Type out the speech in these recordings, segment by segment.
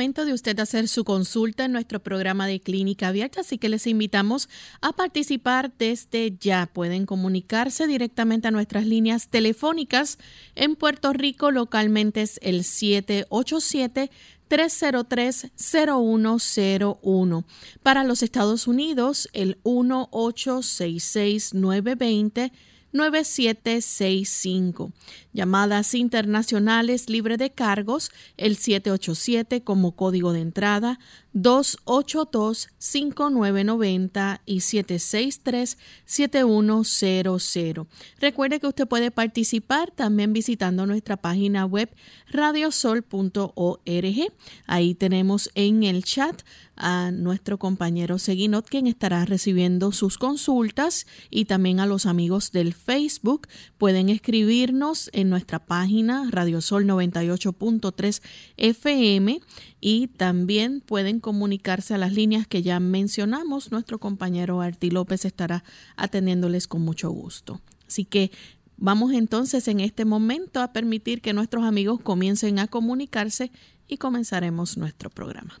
De usted hacer su consulta en nuestro programa de clínica abierta, así que les invitamos a participar desde ya. Pueden comunicarse directamente a nuestras líneas telefónicas. En Puerto Rico localmente es el 787 303-0101. Para los Estados Unidos, el 1866 920 9765. Llamadas internacionales libre de cargos, el 787 como código de entrada, 282-5990 y 763-7100. Recuerde que usted puede participar también visitando nuestra página web radiosol.org. Ahí tenemos en el chat a nuestro compañero Seguinot, quien estará recibiendo sus consultas y también a los amigos del Facebook. Pueden escribirnos en nuestra página Radiosol 98.3 FM y también pueden comunicarse a las líneas que ya mencionamos. Nuestro compañero Arti López estará atendiéndoles con mucho gusto. Así que vamos entonces en este momento a permitir que nuestros amigos comiencen a comunicarse y comenzaremos nuestro programa.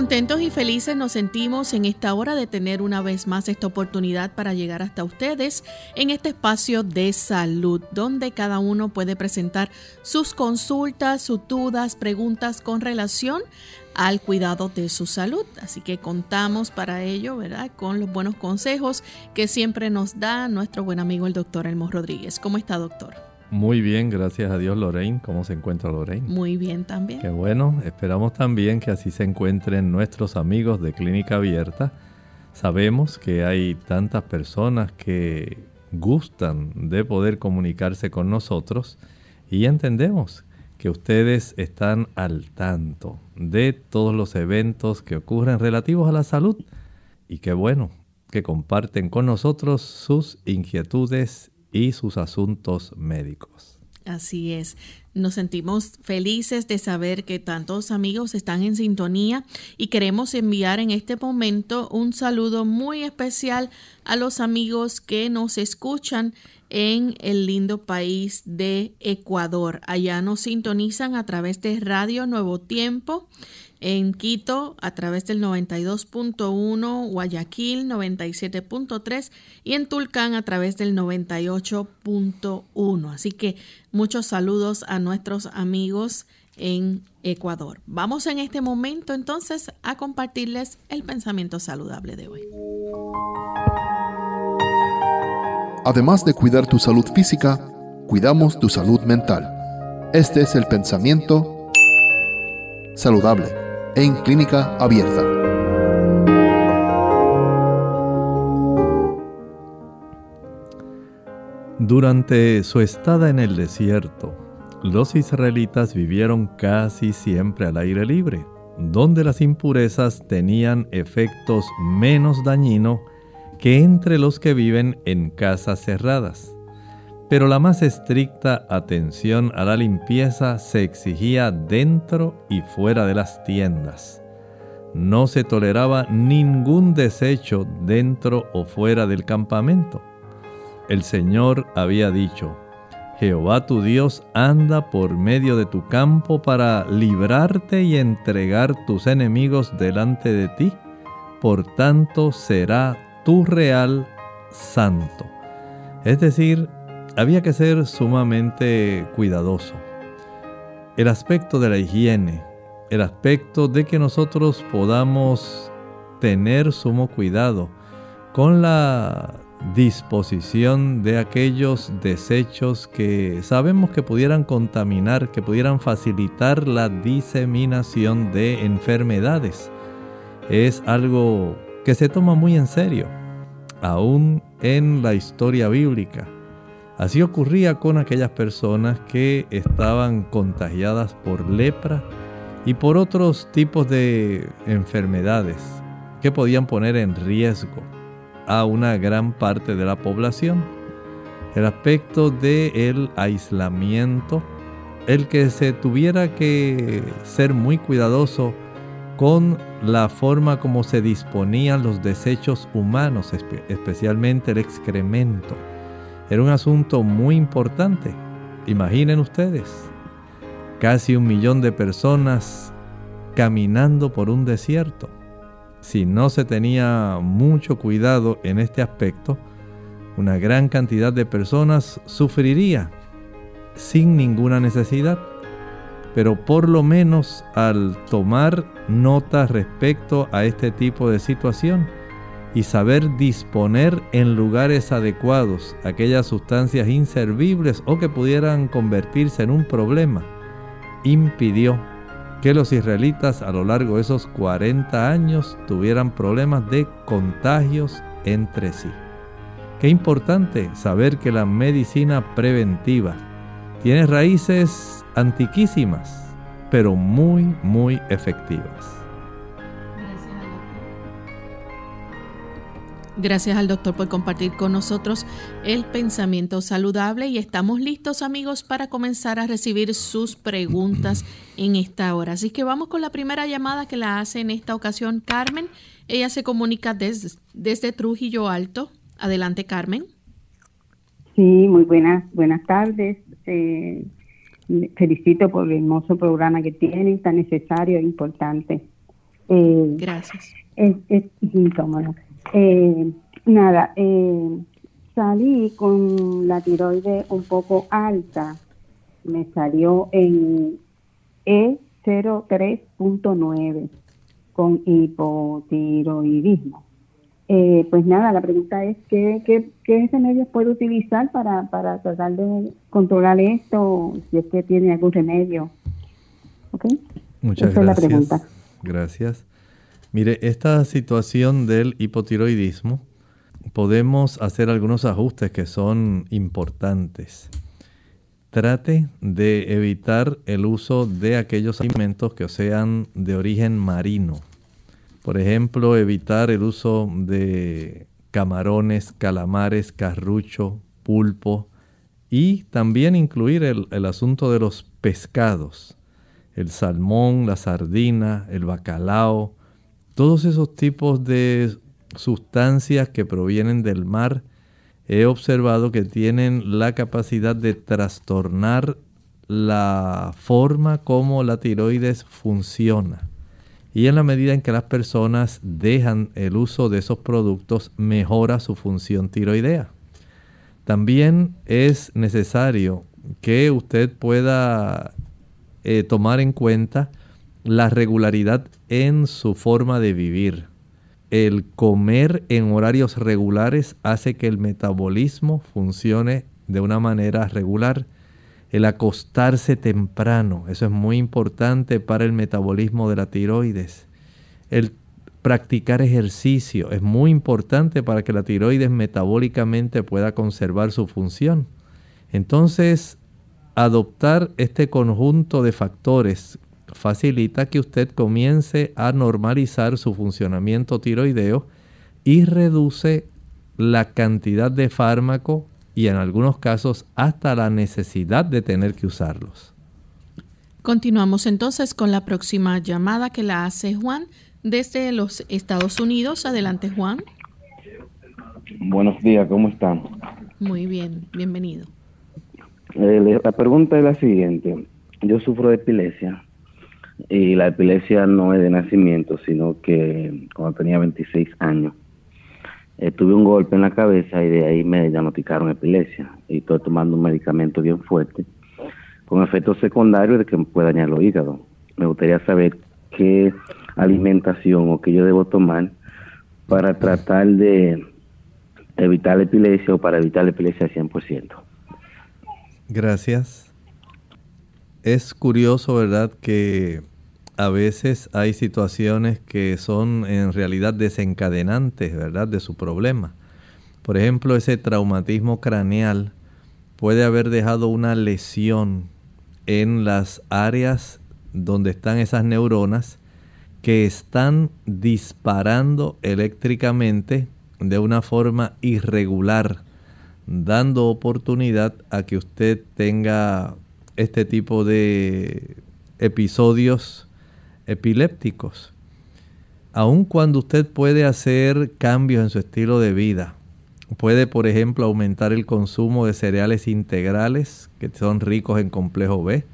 Contentos y felices nos sentimos en esta hora de tener una vez más esta oportunidad para llegar hasta ustedes en este espacio de salud, donde cada uno puede presentar sus consultas, sus dudas, preguntas con relación al cuidado de su salud. Así que contamos para ello, ¿verdad? Con los buenos consejos que siempre nos da nuestro buen amigo el doctor Elmo Rodríguez. ¿Cómo está, doctor? Muy bien, gracias a Dios, Lorraine. ¿Cómo se encuentra Lorraine? Muy bien también. Qué bueno. Esperamos también que así se encuentren nuestros amigos de Clínica Abierta. Sabemos que hay tantas personas que gustan de poder comunicarse con nosotros y entendemos que ustedes están al tanto de todos los eventos que ocurren relativos a la salud y qué bueno que comparten con nosotros sus inquietudes y sus asuntos médicos. Así es. Nos sentimos felices de saber que tantos amigos están en sintonía y queremos enviar en este momento un saludo muy especial a los amigos que nos escuchan en el lindo país de Ecuador. Allá nos sintonizan a través de Radio Nuevo Tiempo en Quito a través del 92.1, Guayaquil 97.3 y en Tulcán a través del 98.1. Así que muchos saludos a nuestros amigos en Ecuador. Vamos en este momento entonces a compartirles el pensamiento saludable de hoy. Además de cuidar tu salud física, cuidamos tu salud mental. Este es el pensamiento saludable en clínica abierta. Durante su estada en el desierto, los israelitas vivieron casi siempre al aire libre, donde las impurezas tenían efectos menos dañinos que entre los que viven en casas cerradas pero la más estricta atención a la limpieza se exigía dentro y fuera de las tiendas. No se toleraba ningún desecho dentro o fuera del campamento. El Señor había dicho, Jehová tu Dios anda por medio de tu campo para librarte y entregar tus enemigos delante de ti, por tanto será tu real santo. Es decir, había que ser sumamente cuidadoso. El aspecto de la higiene, el aspecto de que nosotros podamos tener sumo cuidado con la disposición de aquellos desechos que sabemos que pudieran contaminar, que pudieran facilitar la diseminación de enfermedades. Es algo que se toma muy en serio, aún en la historia bíblica. Así ocurría con aquellas personas que estaban contagiadas por lepra y por otros tipos de enfermedades que podían poner en riesgo a una gran parte de la población. El aspecto del el aislamiento, el que se tuviera que ser muy cuidadoso con la forma como se disponían los desechos humanos, especialmente el excremento. Era un asunto muy importante. Imaginen ustedes, casi un millón de personas caminando por un desierto si no se tenía mucho cuidado en este aspecto, una gran cantidad de personas sufriría sin ninguna necesidad. Pero por lo menos al tomar nota respecto a este tipo de situación y saber disponer en lugares adecuados aquellas sustancias inservibles o que pudieran convertirse en un problema, impidió que los israelitas a lo largo de esos 40 años tuvieran problemas de contagios entre sí. Qué importante saber que la medicina preventiva tiene raíces antiquísimas, pero muy, muy efectivas. Gracias al doctor por compartir con nosotros el pensamiento saludable y estamos listos amigos para comenzar a recibir sus preguntas en esta hora. Así que vamos con la primera llamada que la hace en esta ocasión Carmen. Ella se comunica desde, desde Trujillo Alto. Adelante Carmen. Sí, muy buenas, buenas tardes. Eh, felicito por el hermoso programa que tienen, tan necesario e importante. Eh, Gracias. Es, es, eh, nada, eh, salí con la tiroide un poco alta. Me salió en E03.9 con hipotiroidismo. Eh, pues nada, la pregunta es ¿qué, qué, qué remedios puedo utilizar para, para tratar de controlar esto, si es que tiene algún remedio. ¿Ok? Muchas gracias. Es la pregunta. Gracias. Mire, esta situación del hipotiroidismo, podemos hacer algunos ajustes que son importantes. Trate de evitar el uso de aquellos alimentos que sean de origen marino. Por ejemplo, evitar el uso de camarones, calamares, carrucho, pulpo y también incluir el, el asunto de los pescados, el salmón, la sardina, el bacalao, todos esos tipos de sustancias que provienen del mar, he observado que tienen la capacidad de trastornar la forma como la tiroides funciona. Y en la medida en que las personas dejan el uso de esos productos, mejora su función tiroidea. También es necesario que usted pueda eh, tomar en cuenta la regularidad en su forma de vivir. El comer en horarios regulares hace que el metabolismo funcione de una manera regular. El acostarse temprano, eso es muy importante para el metabolismo de la tiroides. El practicar ejercicio es muy importante para que la tiroides metabólicamente pueda conservar su función. Entonces, adoptar este conjunto de factores facilita que usted comience a normalizar su funcionamiento tiroideo y reduce la cantidad de fármaco y en algunos casos hasta la necesidad de tener que usarlos. Continuamos entonces con la próxima llamada que la hace Juan desde los Estados Unidos. Adelante Juan. Buenos días, ¿cómo están? Muy bien, bienvenido. Eh, la pregunta es la siguiente. Yo sufro de epilepsia y la epilepsia no es de nacimiento, sino que cuando tenía 26 años eh, tuve un golpe en la cabeza y de ahí me diagnosticaron epilepsia. Y estoy tomando un medicamento bien fuerte con efectos secundarios de que me puede dañar los hígados. Me gustaría saber qué alimentación o qué yo debo tomar para tratar de evitar la epilepsia o para evitar la epilepsia al 100%. Gracias. Es curioso, ¿verdad?, que a veces hay situaciones que son en realidad desencadenantes, ¿verdad?, de su problema. Por ejemplo, ese traumatismo craneal puede haber dejado una lesión en las áreas donde están esas neuronas que están disparando eléctricamente de una forma irregular, dando oportunidad a que usted tenga este tipo de episodios epilépticos. Aun cuando usted puede hacer cambios en su estilo de vida, puede por ejemplo aumentar el consumo de cereales integrales que son ricos en complejo B,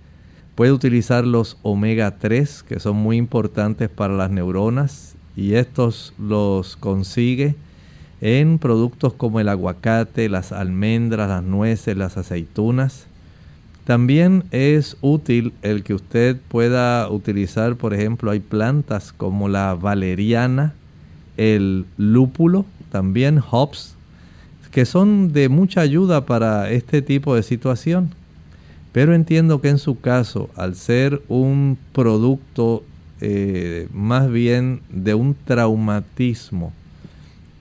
puede utilizar los omega 3 que son muy importantes para las neuronas y estos los consigue en productos como el aguacate, las almendras, las nueces, las aceitunas. También es útil el que usted pueda utilizar, por ejemplo, hay plantas como la valeriana, el lúpulo, también hops, que son de mucha ayuda para este tipo de situación. Pero entiendo que en su caso, al ser un producto eh, más bien de un traumatismo,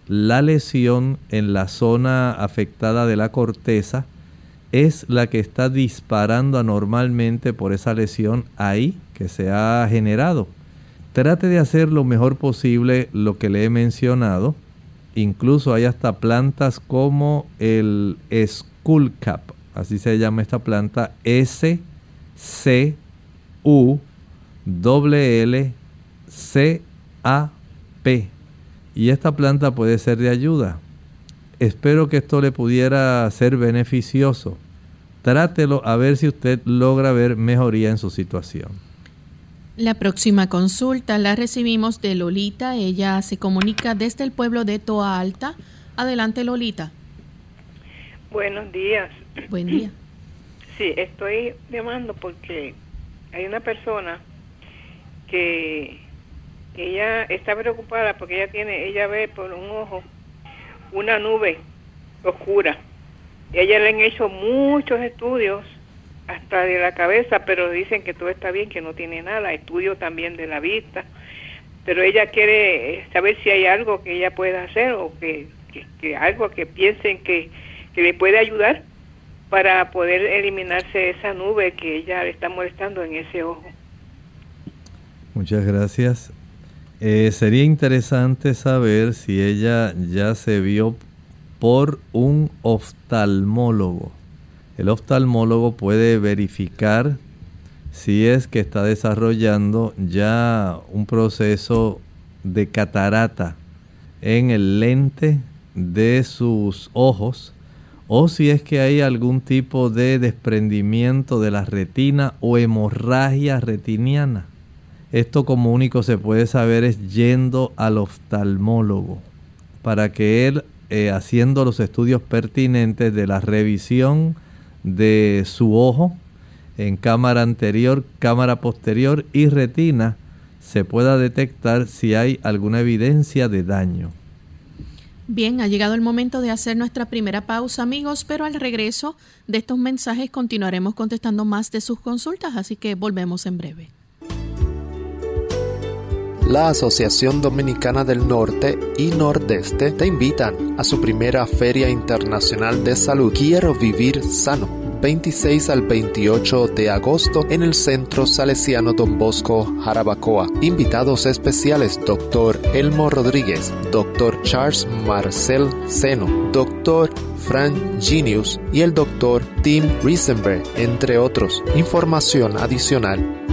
la lesión en la zona afectada de la corteza es la que está disparando anormalmente por esa lesión ahí que se ha generado. Trate de hacer lo mejor posible lo que le he mencionado. Incluso hay hasta plantas como el Skullcap, así se llama esta planta, S C U L C A P y esta planta puede ser de ayuda. Espero que esto le pudiera ser beneficioso. Trátelo a ver si usted logra ver mejoría en su situación. La próxima consulta la recibimos de Lolita. Ella se comunica desde el pueblo de Toa Alta. Adelante, Lolita. Buenos días. Buen día. Sí, estoy llamando porque hay una persona que ella está preocupada porque ella tiene, ella ve por un ojo una nube oscura. Ella le han hecho muchos estudios hasta de la cabeza, pero dicen que todo está bien, que no tiene nada, estudio también de la vista, pero ella quiere eh, saber si hay algo que ella pueda hacer o que, que, algo que piensen que, que le puede ayudar para poder eliminarse esa nube que ella le está molestando en ese ojo. Muchas gracias. Eh, sería interesante saber si ella ya se vio por un oftalmólogo. El oftalmólogo puede verificar si es que está desarrollando ya un proceso de catarata en el lente de sus ojos o si es que hay algún tipo de desprendimiento de la retina o hemorragia retiniana. Esto como único se puede saber es yendo al oftalmólogo para que él, eh, haciendo los estudios pertinentes de la revisión de su ojo en cámara anterior, cámara posterior y retina, se pueda detectar si hay alguna evidencia de daño. Bien, ha llegado el momento de hacer nuestra primera pausa, amigos, pero al regreso de estos mensajes continuaremos contestando más de sus consultas, así que volvemos en breve la Asociación Dominicana del Norte y Nordeste te invitan a su primera Feria Internacional de Salud Quiero Vivir Sano 26 al 28 de agosto en el Centro Salesiano Don Bosco, Jarabacoa. Invitados especiales Dr. Elmo Rodríguez, Dr. Charles Marcel Seno, Dr. Frank Genius y el Dr. Tim Riesenberg, entre otros. Información adicional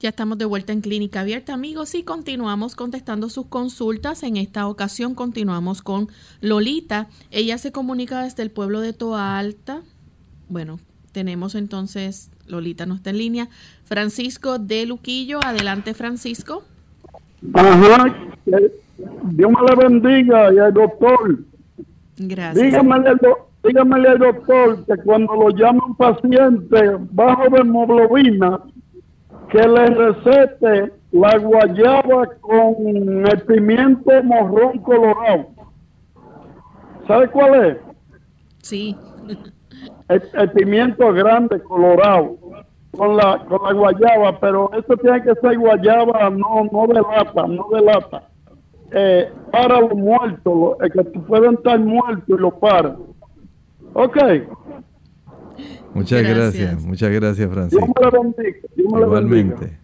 Ya estamos de vuelta en Clínica Abierta, amigos, y continuamos contestando sus consultas. En esta ocasión continuamos con Lolita. Ella se comunica desde el pueblo de Toa Alta. Bueno, tenemos entonces, Lolita no está en línea. Francisco de Luquillo. Adelante, Francisco. Ajá. Dios me le bendiga y al doctor. Gracias. Dígame al doctor que cuando lo llama un paciente bajo de hemoglobina, que le recete la guayaba con el pimiento morrón colorado. ¿Sabe cuál es? Sí. El, pimiento grande colorado con la con la guayaba, pero esto tiene que ser guayaba no no de lata, no de lata. Eh, para los muertos, es que pueden estar muertos y lo paran. Ok. Muchas gracias. muchas gracias Francisco. Igualmente.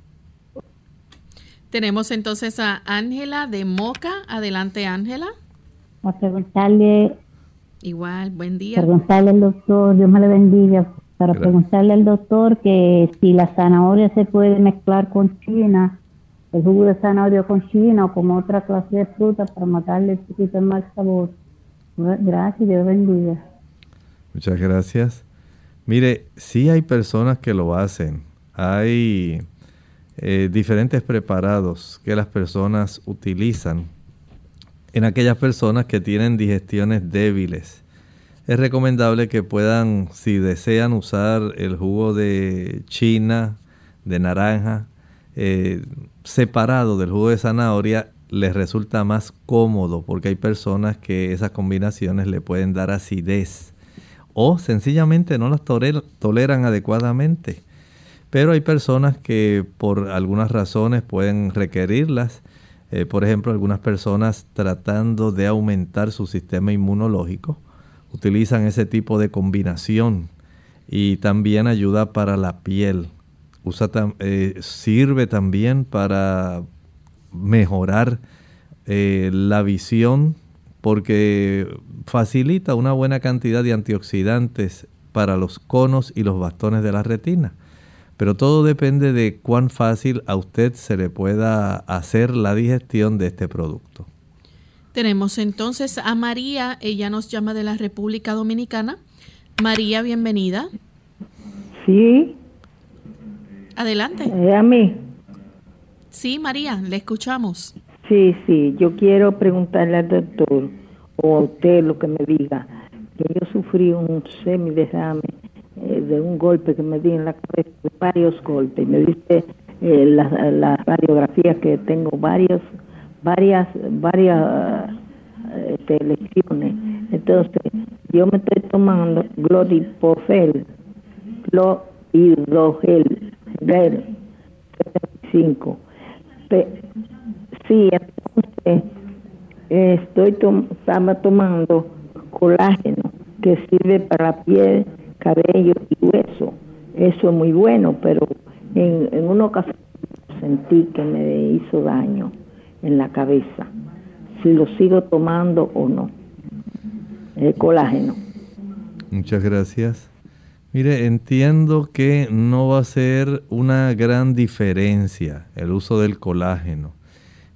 Tenemos entonces a Ángela de Moca. Adelante, Ángela. A preguntarle. Igual, buen día. Preguntarle al doctor, Dios me le bendiga. Para preguntarle al doctor que si la zanahoria se puede mezclar con china, el jugo de zanahoria con china o con otra clase de fruta para matarle un poquito más sabor. Gracias, Dios bendiga. Muchas gracias. Mire, sí hay personas que lo hacen. Hay eh, diferentes preparados que las personas utilizan en aquellas personas que tienen digestiones débiles. Es recomendable que puedan, si desean usar el jugo de china, de naranja, eh, separado del jugo de zanahoria, les resulta más cómodo porque hay personas que esas combinaciones le pueden dar acidez o sencillamente no las toleran adecuadamente. Pero hay personas que por algunas razones pueden requerirlas. Eh, por ejemplo, algunas personas tratando de aumentar su sistema inmunológico utilizan ese tipo de combinación y también ayuda para la piel. Eh, sirve también para mejorar eh, la visión porque facilita una buena cantidad de antioxidantes para los conos y los bastones de la retina. Pero todo depende de cuán fácil a usted se le pueda hacer la digestión de este producto. Tenemos entonces a María, ella nos llama de la República Dominicana. María, bienvenida. Sí. Adelante. Eh, a mí. Sí, María, le escuchamos. Sí, sí, yo quiero preguntarle al doctor o a usted lo que me diga. Que yo sufrí un semiderrame eh, de un golpe que me di en la cabeza, varios golpes. Me dice eh, la radiografías que tengo varios, varias, varias este, lesiones. Entonces, yo me estoy tomando gloripofel, hidrogel, gel, 75. Sí, entonces estoy tomando colágeno que sirve para piel, cabello y hueso. Eso es muy bueno, pero en, en una ocasión sentí que me hizo daño en la cabeza. Si lo sigo tomando o no. El colágeno. Muchas gracias. Mire, entiendo que no va a ser una gran diferencia el uso del colágeno.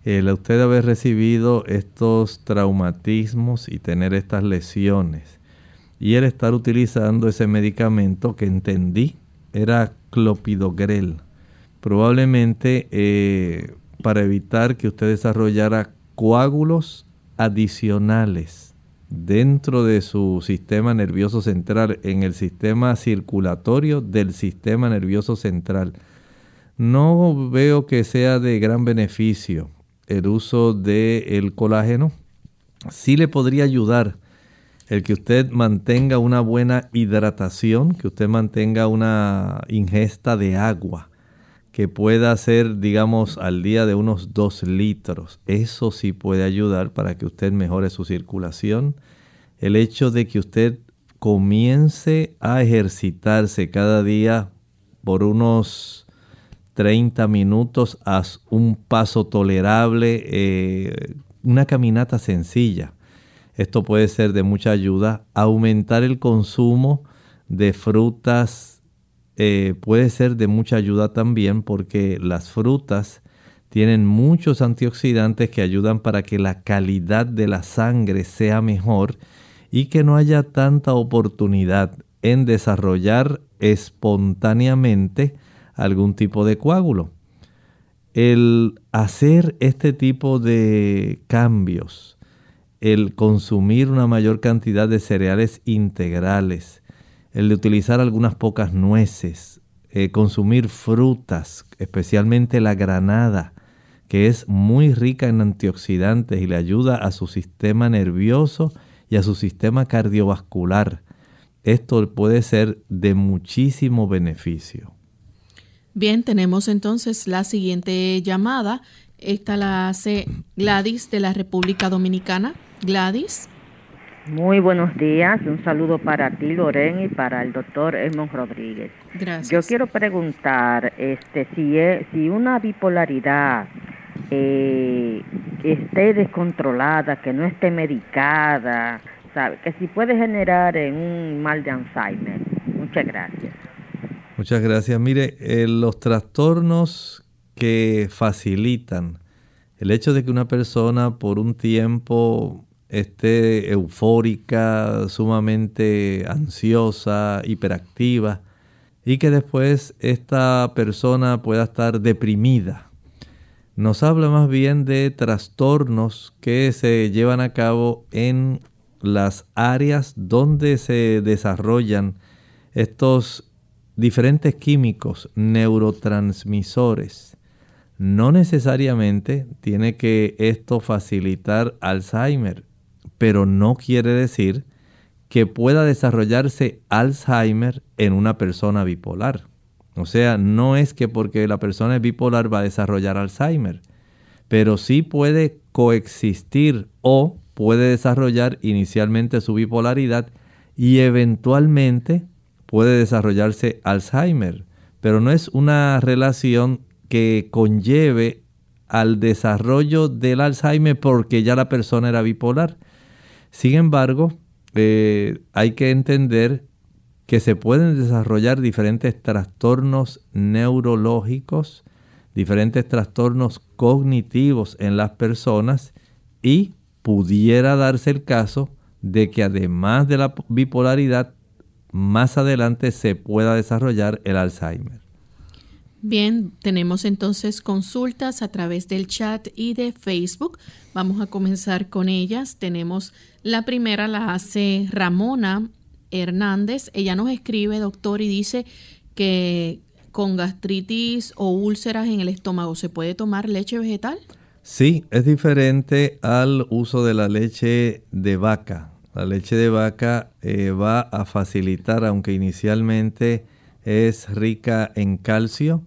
El usted haber recibido estos traumatismos y tener estas lesiones y el estar utilizando ese medicamento que entendí era clopidogrel, probablemente eh, para evitar que usted desarrollara coágulos adicionales dentro de su sistema nervioso central, en el sistema circulatorio del sistema nervioso central. No veo que sea de gran beneficio el uso del colágeno. Sí le podría ayudar el que usted mantenga una buena hidratación, que usted mantenga una ingesta de agua que pueda ser, digamos, al día de unos 2 litros. Eso sí puede ayudar para que usted mejore su circulación. El hecho de que usted comience a ejercitarse cada día por unos 30 minutos a un paso tolerable, eh, una caminata sencilla. Esto puede ser de mucha ayuda. Aumentar el consumo de frutas eh, puede ser de mucha ayuda también porque las frutas tienen muchos antioxidantes que ayudan para que la calidad de la sangre sea mejor y que no haya tanta oportunidad en desarrollar espontáneamente algún tipo de coágulo. El hacer este tipo de cambios, el consumir una mayor cantidad de cereales integrales, el de utilizar algunas pocas nueces, eh, consumir frutas, especialmente la granada, que es muy rica en antioxidantes y le ayuda a su sistema nervioso y a su sistema cardiovascular. Esto puede ser de muchísimo beneficio. Bien, tenemos entonces la siguiente llamada. Esta la hace Gladys de la República Dominicana. Gladys. Muy buenos días, un saludo para ti, Loren, y para el doctor Edmond Rodríguez. Gracias. Yo quiero preguntar este, si, si una bipolaridad eh, esté descontrolada, que no esté medicada, ¿sabe? que si puede generar en un mal de Alzheimer. Muchas gracias. Muchas gracias. Mire, eh, los trastornos que facilitan el hecho de que una persona por un tiempo esté eufórica, sumamente ansiosa, hiperactiva, y que después esta persona pueda estar deprimida. Nos habla más bien de trastornos que se llevan a cabo en las áreas donde se desarrollan estos diferentes químicos neurotransmisores. No necesariamente tiene que esto facilitar Alzheimer pero no quiere decir que pueda desarrollarse Alzheimer en una persona bipolar. O sea, no es que porque la persona es bipolar va a desarrollar Alzheimer, pero sí puede coexistir o puede desarrollar inicialmente su bipolaridad y eventualmente puede desarrollarse Alzheimer, pero no es una relación que conlleve al desarrollo del Alzheimer porque ya la persona era bipolar, sin embargo, eh, hay que entender que se pueden desarrollar diferentes trastornos neurológicos, diferentes trastornos cognitivos en las personas y pudiera darse el caso de que además de la bipolaridad, más adelante se pueda desarrollar el Alzheimer. Bien, tenemos entonces consultas a través del chat y de Facebook. Vamos a comenzar con ellas. Tenemos la primera, la hace Ramona Hernández. Ella nos escribe, doctor, y dice que con gastritis o úlceras en el estómago se puede tomar leche vegetal. Sí, es diferente al uso de la leche de vaca. La leche de vaca eh, va a facilitar, aunque inicialmente es rica en calcio,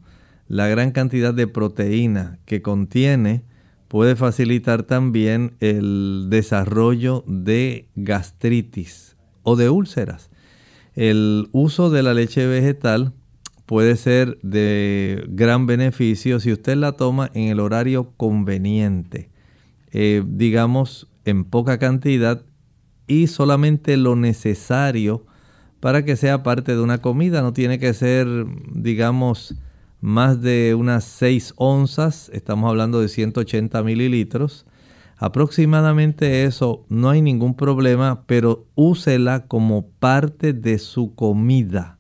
la gran cantidad de proteína que contiene puede facilitar también el desarrollo de gastritis o de úlceras. El uso de la leche vegetal puede ser de gran beneficio si usted la toma en el horario conveniente, eh, digamos en poca cantidad y solamente lo necesario para que sea parte de una comida. No tiene que ser, digamos, más de unas 6 onzas, estamos hablando de 180 mililitros. Aproximadamente eso, no hay ningún problema, pero úsela como parte de su comida.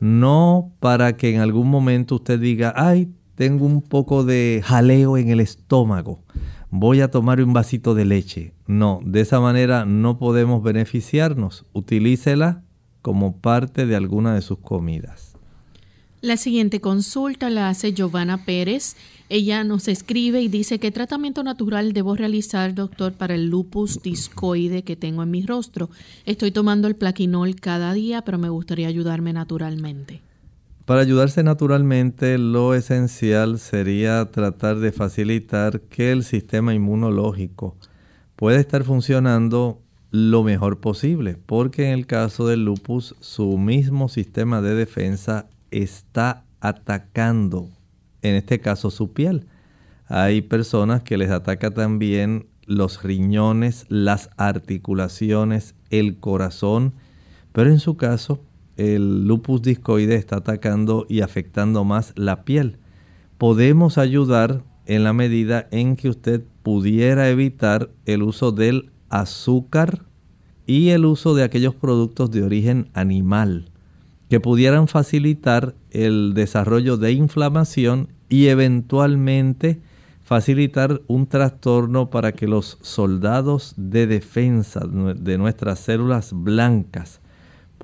No para que en algún momento usted diga, ay, tengo un poco de jaleo en el estómago, voy a tomar un vasito de leche. No, de esa manera no podemos beneficiarnos. Utilícela como parte de alguna de sus comidas. La siguiente consulta la hace Giovanna Pérez. Ella nos escribe y dice, ¿qué tratamiento natural debo realizar, doctor, para el lupus discoide que tengo en mi rostro? Estoy tomando el plaquinol cada día, pero me gustaría ayudarme naturalmente. Para ayudarse naturalmente, lo esencial sería tratar de facilitar que el sistema inmunológico pueda estar funcionando lo mejor posible, porque en el caso del lupus, su mismo sistema de defensa está atacando, en este caso su piel. Hay personas que les ataca también los riñones, las articulaciones, el corazón, pero en su caso el lupus discoide está atacando y afectando más la piel. Podemos ayudar en la medida en que usted pudiera evitar el uso del azúcar y el uso de aquellos productos de origen animal que pudieran facilitar el desarrollo de inflamación y eventualmente facilitar un trastorno para que los soldados de defensa de nuestras células blancas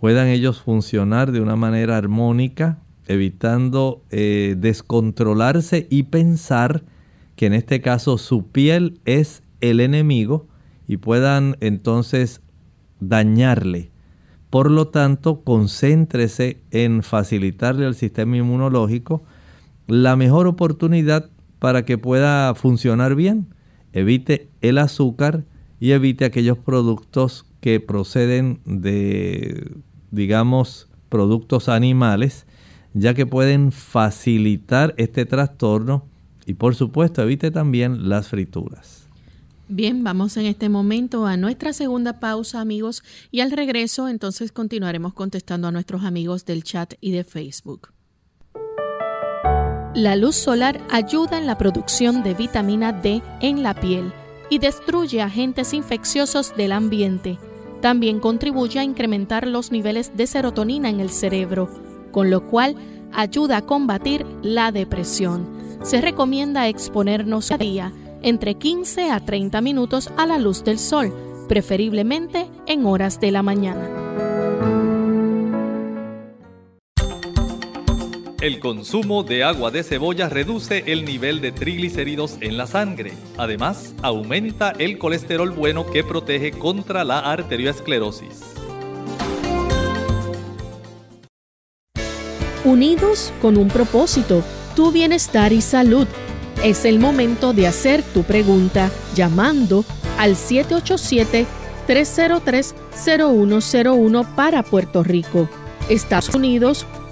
puedan ellos funcionar de una manera armónica, evitando eh, descontrolarse y pensar que en este caso su piel es el enemigo y puedan entonces dañarle por lo tanto, concéntrese en facilitarle al sistema inmunológico la mejor oportunidad para que pueda funcionar bien. Evite el azúcar y evite aquellos productos que proceden de, digamos, productos animales, ya que pueden facilitar este trastorno y por supuesto evite también las frituras. Bien, vamos en este momento a nuestra segunda pausa, amigos, y al regreso entonces continuaremos contestando a nuestros amigos del chat y de Facebook. La luz solar ayuda en la producción de vitamina D en la piel y destruye agentes infecciosos del ambiente. También contribuye a incrementar los niveles de serotonina en el cerebro, con lo cual ayuda a combatir la depresión. Se recomienda exponernos a día entre 15 a 30 minutos a la luz del sol, preferiblemente en horas de la mañana. El consumo de agua de cebolla reduce el nivel de triglicéridos en la sangre. Además, aumenta el colesterol bueno que protege contra la arteriosclerosis. Unidos con un propósito, tu bienestar y salud. Es el momento de hacer tu pregunta llamando al 787-303-0101 para Puerto Rico. Estados Unidos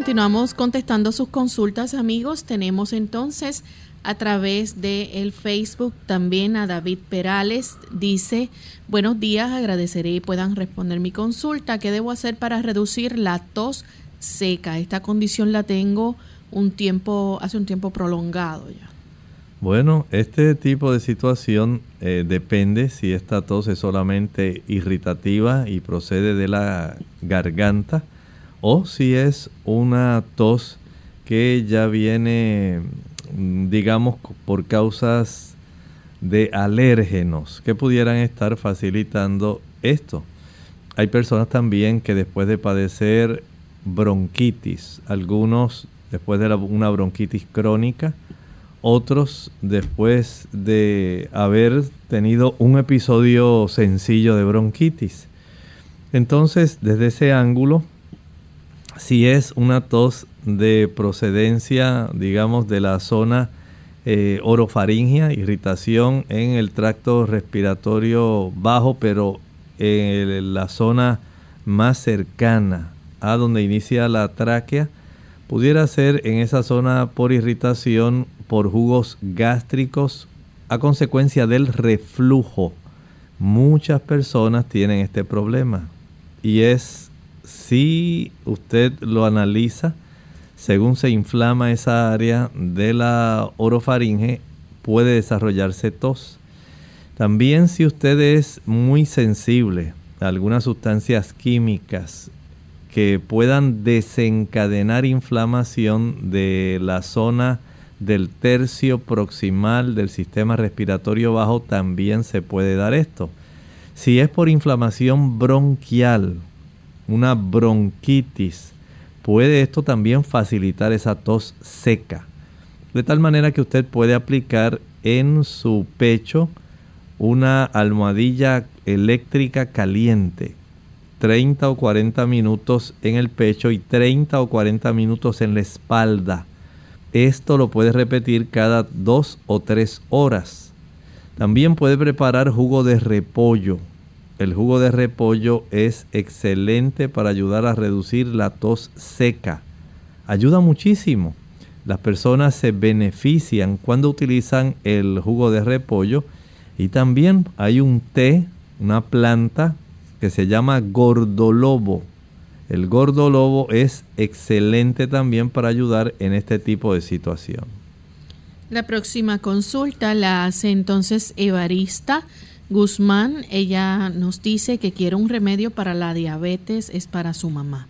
Continuamos contestando sus consultas, amigos. Tenemos entonces a través de el Facebook también a David Perales. Dice, buenos días, agradeceré y puedan responder mi consulta. ¿Qué debo hacer para reducir la tos seca? Esta condición la tengo un tiempo, hace un tiempo prolongado ya. Bueno, este tipo de situación eh, depende si esta tos es solamente irritativa y procede de la garganta o si es una tos que ya viene, digamos, por causas de alérgenos que pudieran estar facilitando esto. Hay personas también que después de padecer bronquitis, algunos después de una bronquitis crónica, otros después de haber tenido un episodio sencillo de bronquitis. Entonces, desde ese ángulo, si es una tos de procedencia, digamos, de la zona eh, orofaringia, irritación en el tracto respiratorio bajo, pero en la zona más cercana a donde inicia la tráquea, pudiera ser en esa zona por irritación por jugos gástricos a consecuencia del reflujo. Muchas personas tienen este problema y es si usted lo analiza, según se inflama esa área de la orofaringe, puede desarrollarse tos. También si usted es muy sensible a algunas sustancias químicas que puedan desencadenar inflamación de la zona del tercio proximal del sistema respiratorio bajo, también se puede dar esto. Si es por inflamación bronquial, una bronquitis, puede esto también facilitar esa tos seca. De tal manera que usted puede aplicar en su pecho una almohadilla eléctrica caliente. 30 o 40 minutos en el pecho y 30 o 40 minutos en la espalda. Esto lo puede repetir cada 2 o 3 horas. También puede preparar jugo de repollo el jugo de repollo es excelente para ayudar a reducir la tos seca. Ayuda muchísimo. Las personas se benefician cuando utilizan el jugo de repollo y también hay un té, una planta que se llama gordolobo. El gordolobo es excelente también para ayudar en este tipo de situación. La próxima consulta la hace entonces Evarista Guzmán, ella nos dice que quiere un remedio para la diabetes, es para su mamá.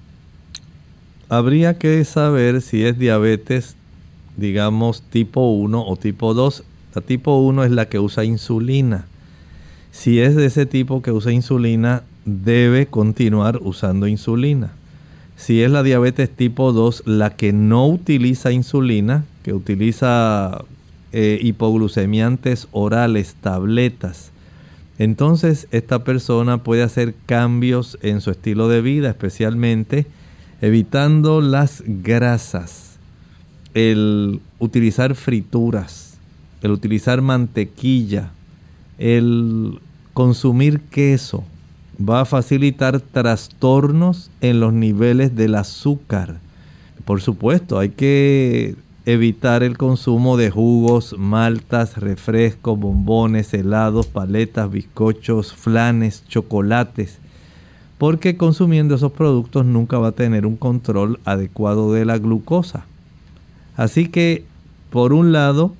Habría que saber si es diabetes, digamos, tipo 1 o tipo 2. La tipo 1 es la que usa insulina. Si es de ese tipo que usa insulina, debe continuar usando insulina. Si es la diabetes tipo 2, la que no utiliza insulina, que utiliza eh, hipoglucemiantes orales, tabletas, entonces esta persona puede hacer cambios en su estilo de vida, especialmente evitando las grasas, el utilizar frituras, el utilizar mantequilla, el consumir queso, va a facilitar trastornos en los niveles del azúcar. Por supuesto, hay que evitar el consumo de jugos, maltas, refrescos, bombones, helados, paletas, bizcochos, flanes, chocolates, porque consumiendo esos productos nunca va a tener un control adecuado de la glucosa. Así que, por un lado,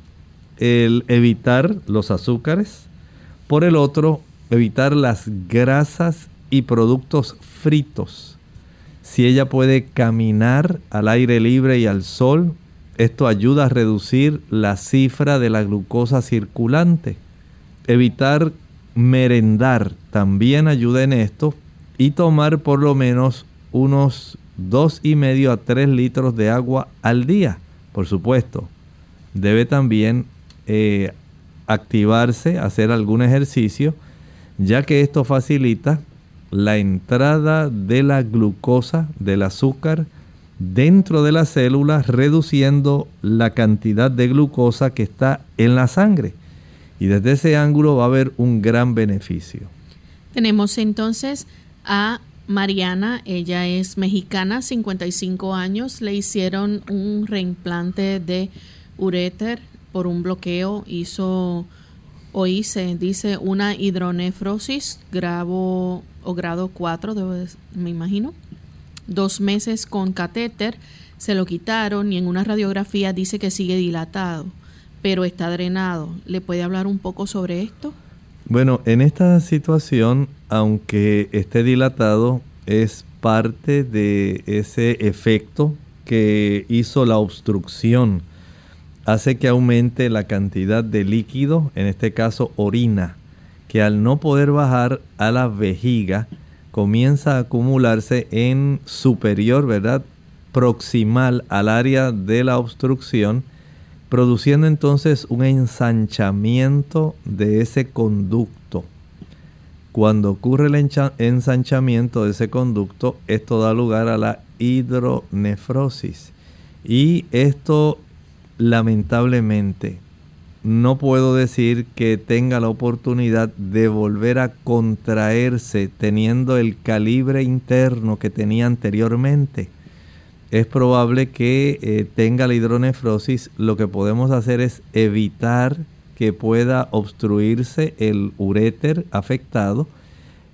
el evitar los azúcares, por el otro, evitar las grasas y productos fritos. Si ella puede caminar al aire libre y al sol, esto ayuda a reducir la cifra de la glucosa circulante. Evitar merendar también ayuda en esto y tomar por lo menos unos dos y medio a 3 litros de agua al día. Por supuesto, debe también eh, activarse, hacer algún ejercicio, ya que esto facilita la entrada de la glucosa, del azúcar, dentro de las células, reduciendo la cantidad de glucosa que está en la sangre. Y desde ese ángulo va a haber un gran beneficio. Tenemos entonces a Mariana, ella es mexicana, 55 años, le hicieron un reimplante de uréter por un bloqueo, hizo o hice, dice, una hidronefrosis grado o grado 4, me imagino. Dos meses con catéter, se lo quitaron y en una radiografía dice que sigue dilatado, pero está drenado. ¿Le puede hablar un poco sobre esto? Bueno, en esta situación, aunque esté dilatado, es parte de ese efecto que hizo la obstrucción. Hace que aumente la cantidad de líquido, en este caso orina, que al no poder bajar a la vejiga, comienza a acumularse en superior, ¿verdad? Proximal al área de la obstrucción produciendo entonces un ensanchamiento de ese conducto. Cuando ocurre el ensanchamiento de ese conducto, esto da lugar a la hidronefrosis. Y esto, lamentablemente, no puedo decir que tenga la oportunidad de volver a contraerse teniendo el calibre interno que tenía anteriormente es probable que eh, tenga la hidronefrosis. Lo que podemos hacer es evitar que pueda obstruirse el uréter afectado,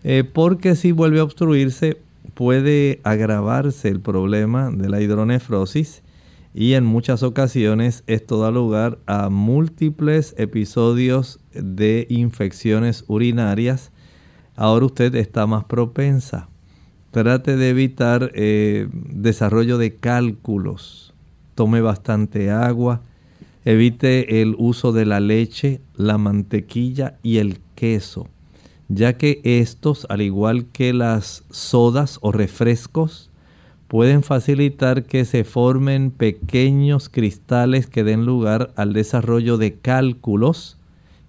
eh, porque si vuelve a obstruirse puede agravarse el problema de la hidronefrosis y en muchas ocasiones esto da lugar a múltiples episodios de infecciones urinarias. Ahora usted está más propensa Trate de evitar eh, desarrollo de cálculos. Tome bastante agua. Evite el uso de la leche, la mantequilla y el queso, ya que estos, al igual que las sodas o refrescos, pueden facilitar que se formen pequeños cristales que den lugar al desarrollo de cálculos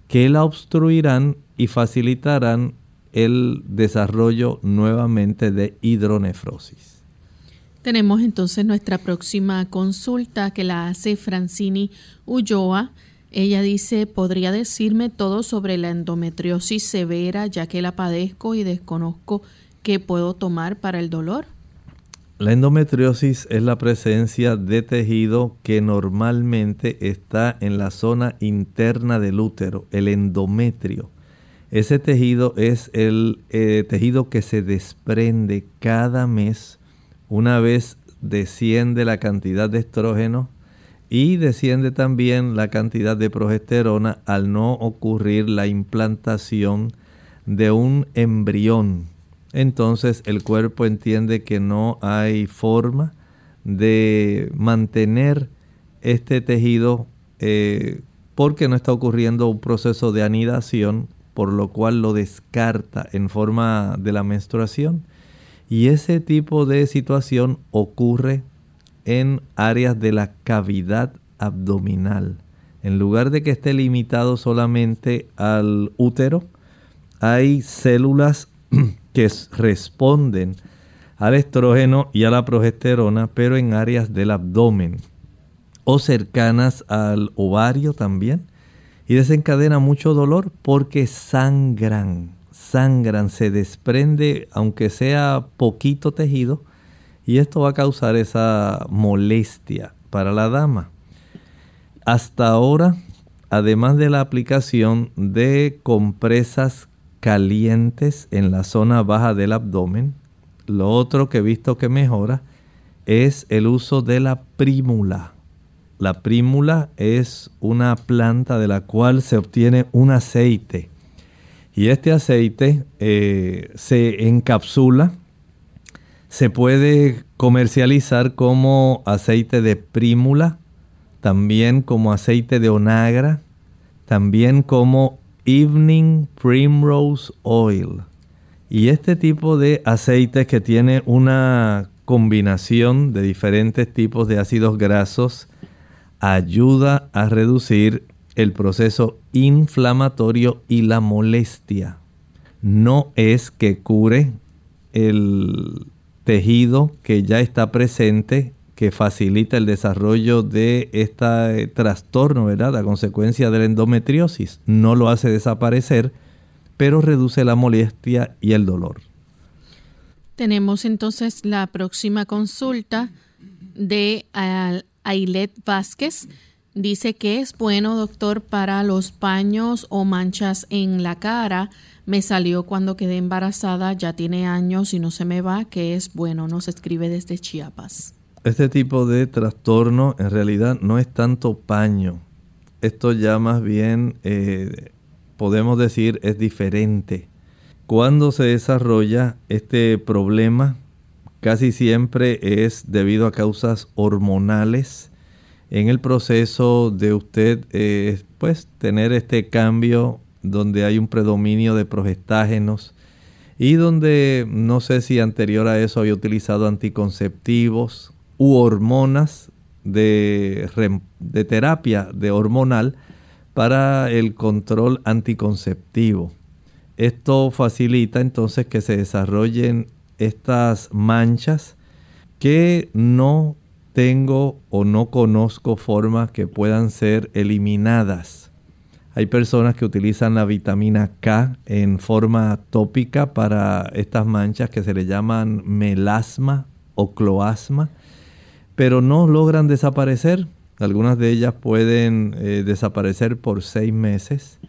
que la obstruirán y facilitarán el desarrollo nuevamente de hidronefrosis. Tenemos entonces nuestra próxima consulta que la hace Francini Ulloa. Ella dice, ¿podría decirme todo sobre la endometriosis severa ya que la padezco y desconozco qué puedo tomar para el dolor? La endometriosis es la presencia de tejido que normalmente está en la zona interna del útero, el endometrio. Ese tejido es el eh, tejido que se desprende cada mes una vez desciende la cantidad de estrógeno y desciende también la cantidad de progesterona al no ocurrir la implantación de un embrión. Entonces el cuerpo entiende que no hay forma de mantener este tejido eh, porque no está ocurriendo un proceso de anidación por lo cual lo descarta en forma de la menstruación. Y ese tipo de situación ocurre en áreas de la cavidad abdominal. En lugar de que esté limitado solamente al útero, hay células que responden al estrógeno y a la progesterona, pero en áreas del abdomen o cercanas al ovario también y desencadena mucho dolor porque sangran, sangran, se desprende aunque sea poquito tejido y esto va a causar esa molestia para la dama. Hasta ahora, además de la aplicación de compresas calientes en la zona baja del abdomen, lo otro que he visto que mejora es el uso de la prímula. La prímula es una planta de la cual se obtiene un aceite. Y este aceite eh, se encapsula, se puede comercializar como aceite de prímula, también como aceite de onagra, también como Evening Primrose Oil. Y este tipo de aceites que tiene una combinación de diferentes tipos de ácidos grasos ayuda a reducir el proceso inflamatorio y la molestia. No es que cure el tejido que ya está presente, que facilita el desarrollo de este trastorno, ¿verdad? A consecuencia de la endometriosis. No lo hace desaparecer, pero reduce la molestia y el dolor. Tenemos entonces la próxima consulta de Ailet Vázquez. Dice que es bueno, doctor, para los paños o manchas en la cara. Me salió cuando quedé embarazada, ya tiene años y no se me va, que es bueno, nos escribe desde Chiapas. Este tipo de trastorno en realidad no es tanto paño. Esto ya más bien eh, podemos decir es diferente. Cuando se desarrolla este problema, casi siempre es debido a causas hormonales. En el proceso de usted, eh, pues, tener este cambio donde hay un predominio de progestágenos y donde no sé si anterior a eso había utilizado anticonceptivos u hormonas de, de terapia de hormonal para el control anticonceptivo. Esto facilita entonces que se desarrollen estas manchas que no tengo o no conozco formas que puedan ser eliminadas. Hay personas que utilizan la vitamina K en forma tópica para estas manchas que se le llaman melasma o cloasma, pero no logran desaparecer algunas de ellas pueden eh, desaparecer por seis meses,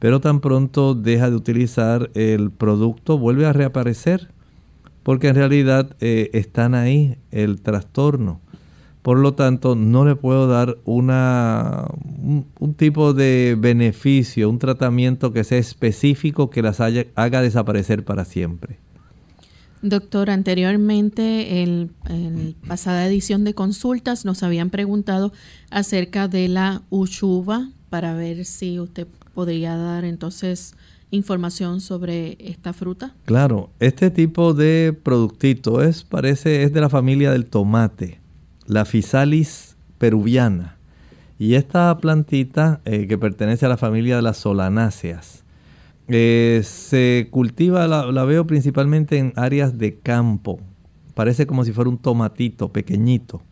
pero tan pronto deja de utilizar el producto, vuelve a reaparecer, porque en realidad eh, están ahí el trastorno. Por lo tanto, no le puedo dar una, un, tipo de beneficio, un tratamiento que sea específico que las haga desaparecer para siempre. Doctor, anteriormente en, la pasada edición de consultas nos habían preguntado acerca de la uchuva para ver si usted podría dar entonces información sobre esta fruta. Claro, este tipo de productito es parece es de la familia del tomate, la Physalis peruviana. Y esta plantita eh, que pertenece a la familia de las solanáceas eh, se cultiva, la, veo principalmente en áreas de campo. Parece como si fuera un tomatito pequeñito.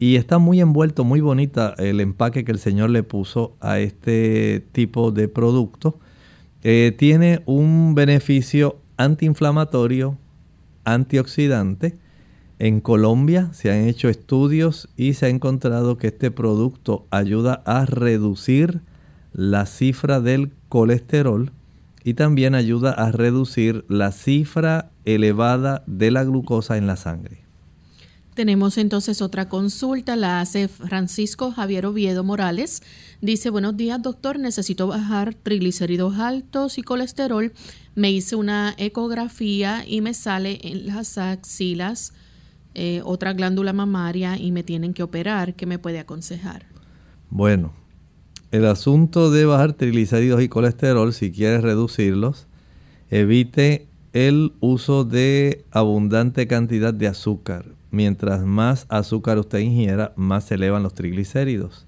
Y está muy envuelto, muy bonita el empaque que el Señor le puso a este tipo de producto. Eh, tiene un beneficio antiinflamatorio, antioxidante. En Colombia se han hecho estudios y se ha encontrado que este producto ayuda a reducir la cifra del colesterol y también ayuda a reducir la cifra elevada de la glucosa en la sangre. Tenemos entonces otra consulta, la hace Francisco Javier Oviedo Morales. Dice, buenos días doctor, necesito bajar triglicéridos altos y colesterol. Me hice una ecografía y me sale en las axilas eh, otra glándula mamaria y me tienen que operar. ¿Qué me puede aconsejar? Bueno, el asunto de bajar triglicéridos y colesterol, si quieres reducirlos, evite el uso de abundante cantidad de azúcar. Mientras más azúcar usted ingiera, más se elevan los triglicéridos.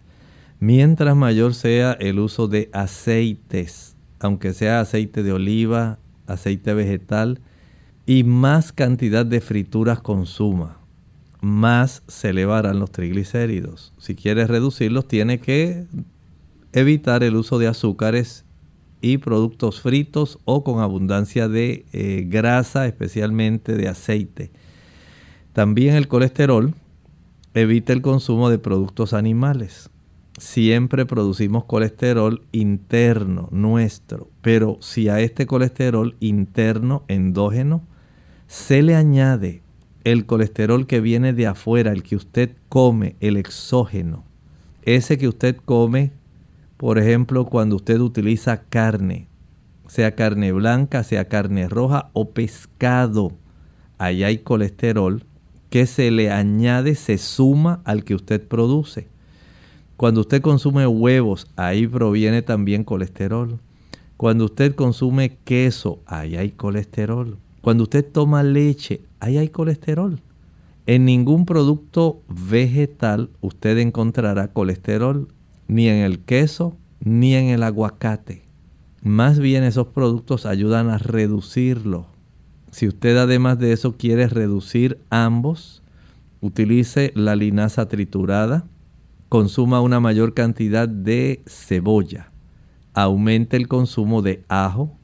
Mientras mayor sea el uso de aceites, aunque sea aceite de oliva, aceite vegetal, y más cantidad de frituras consuma, más se elevarán los triglicéridos. Si quieres reducirlos, tiene que evitar el uso de azúcares y productos fritos o con abundancia de eh, grasa, especialmente de aceite. También el colesterol evita el consumo de productos animales. Siempre producimos colesterol interno nuestro, pero si a este colesterol interno endógeno se le añade el colesterol que viene de afuera, el que usted come, el exógeno, ese que usted come por ejemplo, cuando usted utiliza carne, sea carne blanca, sea carne roja o pescado, ahí hay colesterol que se le añade, se suma al que usted produce. Cuando usted consume huevos, ahí proviene también colesterol. Cuando usted consume queso, ahí hay colesterol. Cuando usted toma leche, ahí hay colesterol. En ningún producto vegetal usted encontrará colesterol, ni en el queso, ni en el aguacate. Más bien esos productos ayudan a reducirlo. Si usted además de eso quiere reducir ambos, utilice la linaza triturada, consuma una mayor cantidad de cebolla, aumente el consumo de ajo,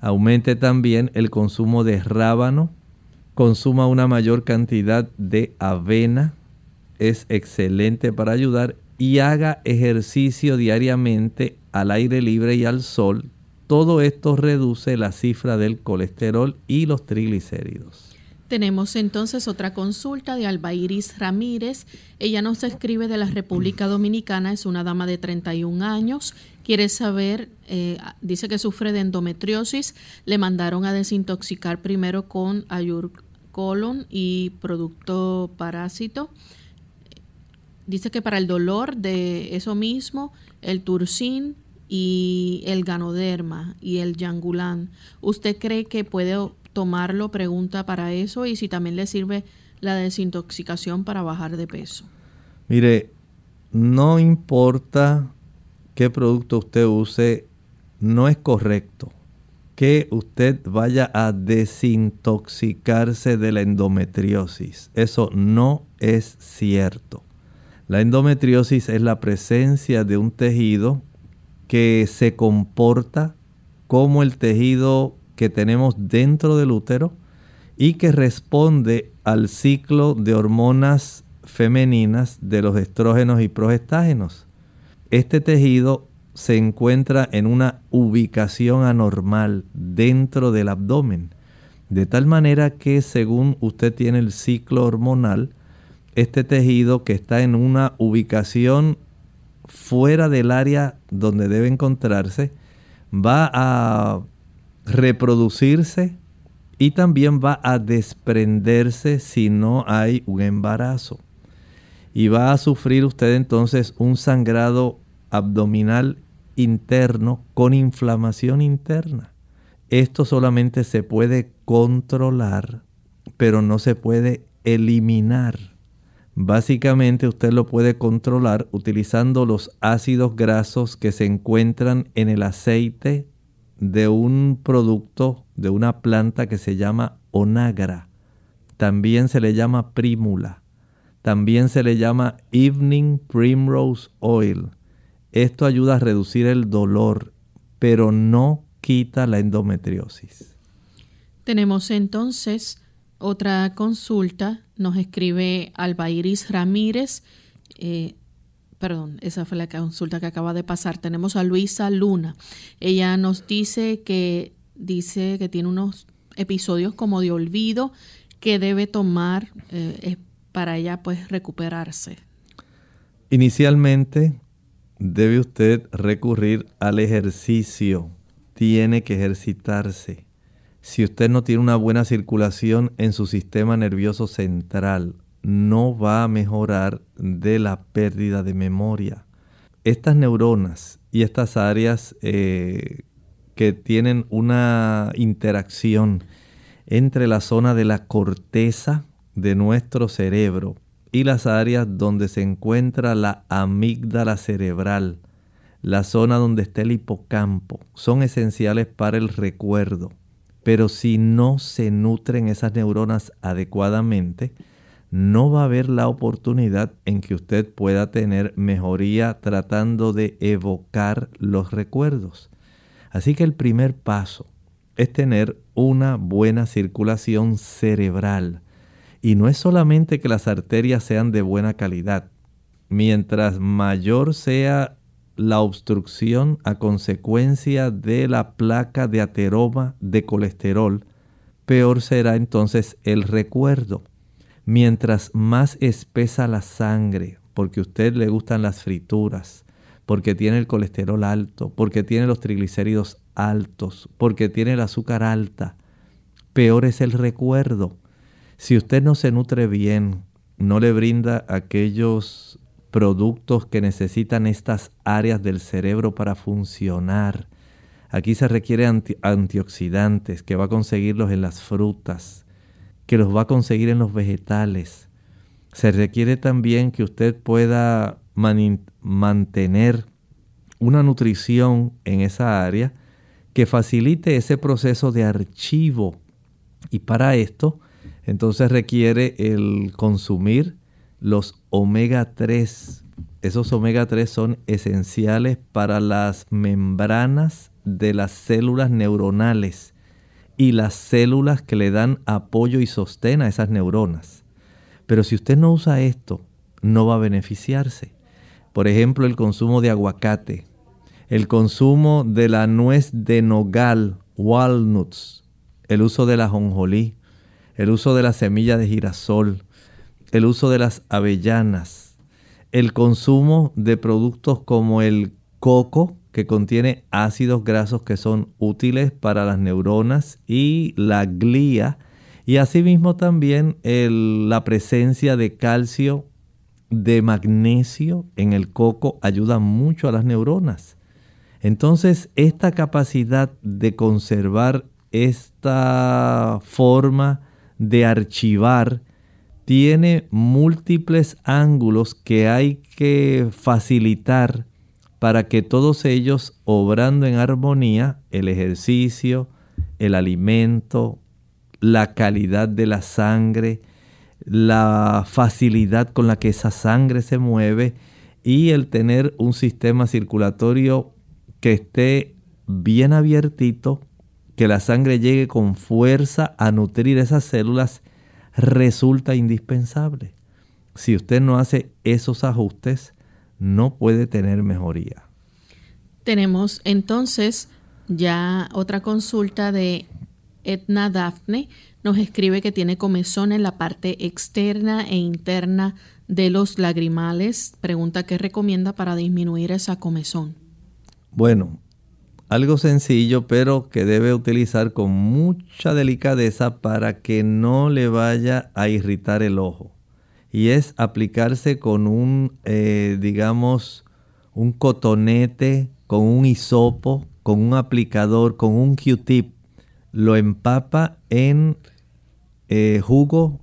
aumente también el consumo de rábano, consuma una mayor cantidad de avena, es excelente para ayudar y haga ejercicio diariamente al aire libre y al sol. Todo esto reduce la cifra del colesterol y los triglicéridos. Tenemos entonces otra consulta de Albairis Ramírez. Ella nos escribe de la República Dominicana, es una dama de 31 años. Quiere saber, eh, dice que sufre de endometriosis. Le mandaron a desintoxicar primero con ayurcolon y producto parásito. Dice que para el dolor de eso mismo, el turcin y el ganoderma y el yangulán, ¿usted cree que puede tomarlo? Pregunta para eso y si también le sirve la desintoxicación para bajar de peso. Mire, no importa qué producto usted use, no es correcto que usted vaya a desintoxicarse de la endometriosis. Eso no es cierto. La endometriosis es la presencia de un tejido que se comporta como el tejido que tenemos dentro del útero y que responde al ciclo de hormonas femeninas de los estrógenos y progestágenos. Este tejido se encuentra en una ubicación anormal dentro del abdomen, de tal manera que según usted tiene el ciclo hormonal, este tejido que está en una ubicación fuera del área donde debe encontrarse, va a reproducirse y también va a desprenderse si no hay un embarazo. Y va a sufrir usted entonces un sangrado abdominal interno con inflamación interna. Esto solamente se puede controlar, pero no se puede eliminar. Básicamente usted lo puede controlar utilizando los ácidos grasos que se encuentran en el aceite de un producto, de una planta que se llama onagra. También se le llama prímula. También se le llama evening primrose oil. Esto ayuda a reducir el dolor, pero no quita la endometriosis. Tenemos entonces otra consulta nos escribe Albairis Ramírez. Eh, perdón, esa fue la consulta que acaba de pasar. Tenemos a Luisa Luna. Ella nos dice que dice que tiene unos episodios como de olvido que debe tomar eh, para ella pues recuperarse. Inicialmente debe usted recurrir al ejercicio. Tiene que ejercitarse si usted no tiene una buena circulación en su sistema nervioso central, no va a mejorar de la pérdida de memoria. Estas neuronas y estas áreas eh, que tienen una interacción entre la zona de la corteza de nuestro cerebro y las áreas donde se encuentra la amígdala cerebral, la zona donde está el hipocampo, son esenciales para el recuerdo. Pero si no se nutren esas neuronas adecuadamente, no va a haber la oportunidad en que usted pueda tener mejoría tratando de evocar los recuerdos. Así que el primer paso es tener una buena circulación cerebral. Y no es solamente que las arterias sean de buena calidad. Mientras mayor sea la obstrucción a consecuencia de la placa de ateroma de colesterol, peor será entonces el recuerdo. Mientras más espesa la sangre, porque a usted le gustan las frituras, porque tiene el colesterol alto, porque tiene los triglicéridos altos, porque tiene el azúcar alta, peor es el recuerdo. Si usted no se nutre bien, no le brinda aquellos productos que necesitan estas áreas del cerebro para funcionar, Aquí se requiere antioxidantes que va a conseguirlos en las frutas, que los va a conseguir en los vegetales. Se requiere también que usted pueda mantener una nutrición en esa área que facilite ese proceso de archivo. Y para esto, entonces requiere el consumir los omega 3. Esos omega 3 son esenciales para las membranas de las células neuronales y las células que le dan apoyo y sostén a esas neuronas. Pero si usted no usa esto, no va a beneficiarse. Por ejemplo, el consumo de aguacate, el consumo de la nuez de nogal, walnuts, el uso de la jonjolí, el uso de la semilla de girasol, el uso de las avellanas, el consumo de productos como el coco, que contiene ácidos grasos que son útiles para las neuronas y la glía, y asimismo también la presencia de calcio, de magnesio en el coco ayuda mucho a las neuronas. Entonces, esta capacidad de conservar esta forma de archivar tiene múltiples ángulos que hay que facilitar para que todos ellos, obrando en armonía, el ejercicio, el alimento, la calidad de la sangre, la facilidad con la que esa sangre se mueve y el tener un sistema circulatorio que esté bien abiertito, que la sangre llegue con fuerza a nutrir esas células, resulta indispensable. Si usted no hace esos ajustes, no puede tener mejoría. Tenemos entonces ya otra consulta de Etna Daphne. Nos escribe que tiene comezón en la parte externa e interna de los lagrimales. Pregunta qué recomienda para disminuir esa comezón. Bueno, algo sencillo, pero que debe utilizar con mucha delicadeza para que no le vaya a irritar el ojo. Y es aplicarse con un, eh, digamos, un cotonete, con un hisopo, con un aplicador, con un Q-tip. Lo empapa en eh, jugo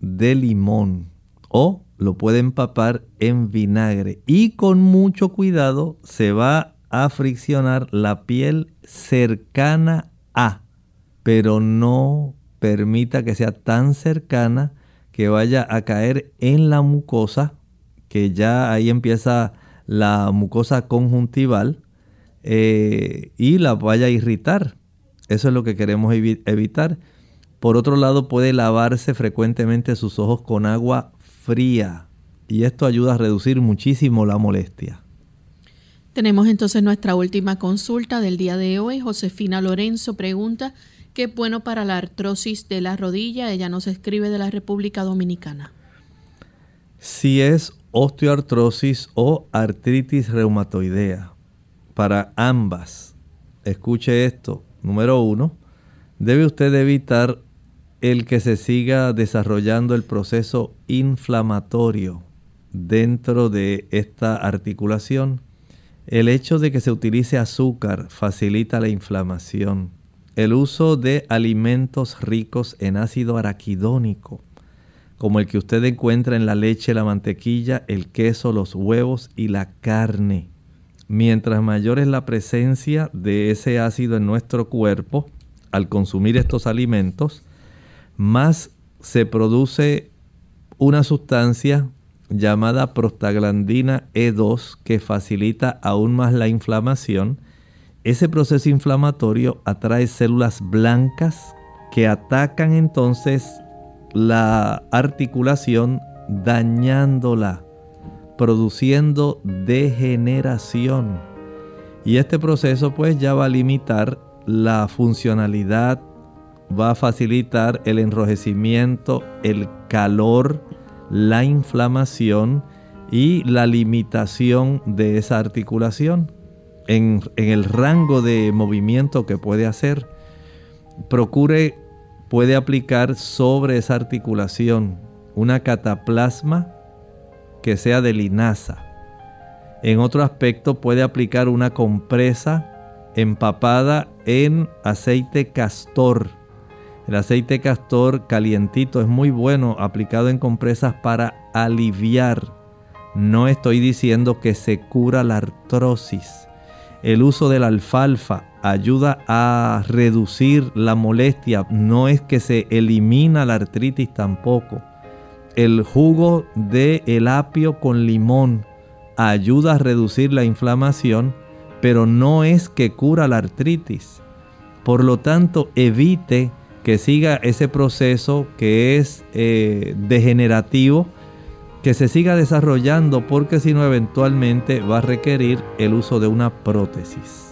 de limón o lo puede empapar en vinagre y con mucho cuidado se va a friccionar la piel cercana a, pero no permita que sea tan cercana que vaya a caer en la mucosa, que ya ahí empieza la mucosa conjuntival eh, y la vaya a irritar. Eso es lo que queremos evitar. Por otro lado, puede lavarse frecuentemente sus ojos con agua fría y esto ayuda a reducir muchísimo la molestia. Tenemos entonces nuestra última consulta del día de hoy. Josefina Lorenzo pregunta, ¿qué es bueno para la artrosis de la rodilla? Ella nos escribe de la República Dominicana. Si es osteoartrosis o artritis reumatoidea, para ambas, escuche esto, número uno, debe usted evitar el que se siga desarrollando el proceso inflamatorio dentro de esta articulación el hecho de que se utilice azúcar facilita la inflamación. El uso de alimentos ricos en ácido araquidónico, como el que usted encuentra en la leche, la mantequilla, el queso, los huevos y la carne. Mientras mayor es la presencia de ese ácido en nuestro cuerpo, al consumir estos alimentos, más se produce una sustancia llamada prostaglandina E2 que facilita aún más la inflamación. Ese proceso inflamatorio atrae células blancas que atacan entonces la articulación dañándola, produciendo degeneración. Y este proceso pues ya va a limitar la funcionalidad, va a facilitar el enrojecimiento, el calor, la inflamación y la limitación de esa articulación en, el rango de movimiento que puede hacer. Procure, puede aplicar sobre esa articulación una cataplasma que sea de linaza. En otro aspecto puede aplicar una compresa empapada en aceite castor. El aceite castor calientito es muy bueno aplicado en compresas para aliviar. No estoy diciendo que se cura la artrosis. El uso de la alfalfa ayuda a reducir la molestia. No es que se elimina la artritis tampoco. El jugo de el apio con limón ayuda a reducir la inflamación, pero no es que cura la artritis. Por lo tanto, evite que siga ese proceso que es eh, degenerativo, que se siga desarrollando porque si no eventualmente va a requerir el uso de una prótesis.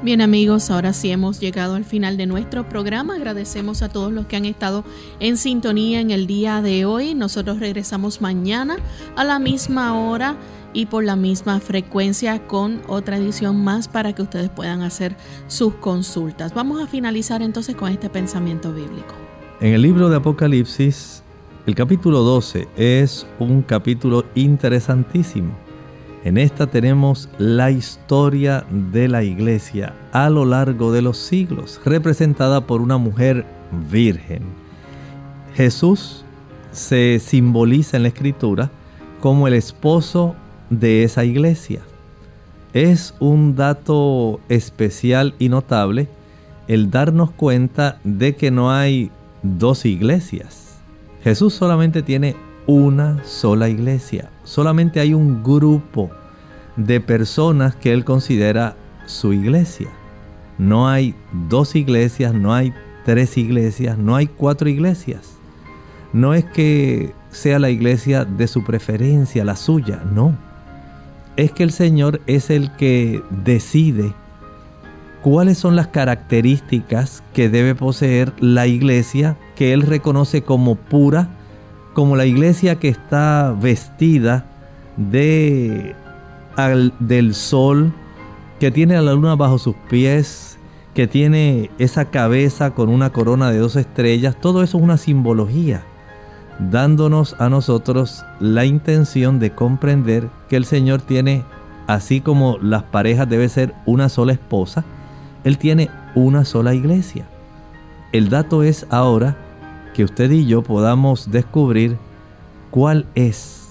Bien amigos, ahora sí hemos llegado al final de nuestro programa. Agradecemos a todos los que han estado en sintonía en el día de hoy. Nosotros regresamos mañana a la misma hora y por la misma frecuencia con otra edición más para que ustedes puedan hacer sus consultas. Vamos a finalizar entonces con este pensamiento bíblico. En el libro de Apocalipsis, el capítulo 12 es un capítulo interesantísimo. En esta tenemos la historia de la iglesia a lo largo de los siglos, representada por una mujer virgen. Jesús se simboliza en la escritura como el esposo de esa iglesia. Es un dato especial y notable el darnos cuenta de que no hay dos iglesias. Jesús solamente tiene una sola iglesia. Solamente hay un grupo de personas que él considera su iglesia. No hay dos iglesias, no hay tres iglesias, no hay cuatro iglesias. No es que sea la iglesia de su preferencia, la suya, no es que el Señor es el que decide cuáles son las características que debe poseer la iglesia que Él reconoce como pura, como la iglesia que está vestida de, del sol, que tiene a la luna bajo sus pies, que tiene esa cabeza con una corona de dos estrellas, todo eso es una simbología dándonos a nosotros la intención de comprender que el Señor tiene, así como las parejas debe ser una sola esposa, Él tiene una sola iglesia. El dato es ahora que usted y yo podamos descubrir cuál es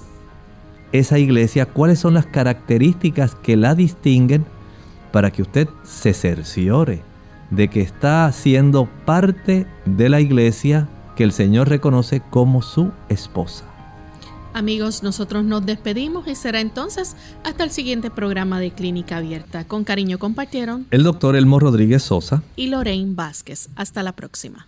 esa iglesia, cuáles son las características que la distinguen para que usted se cerciore de que está siendo parte de la iglesia que el Señor reconoce como su esposa. Amigos, nosotros nos despedimos y será entonces hasta el siguiente programa de Clínica Abierta. Con cariño compartieron el doctor Elmo Rodríguez Sosa y Lorraine Vázquez. Hasta la próxima.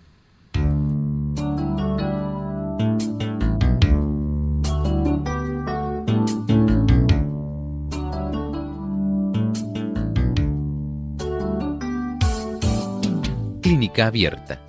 Clínica Abierta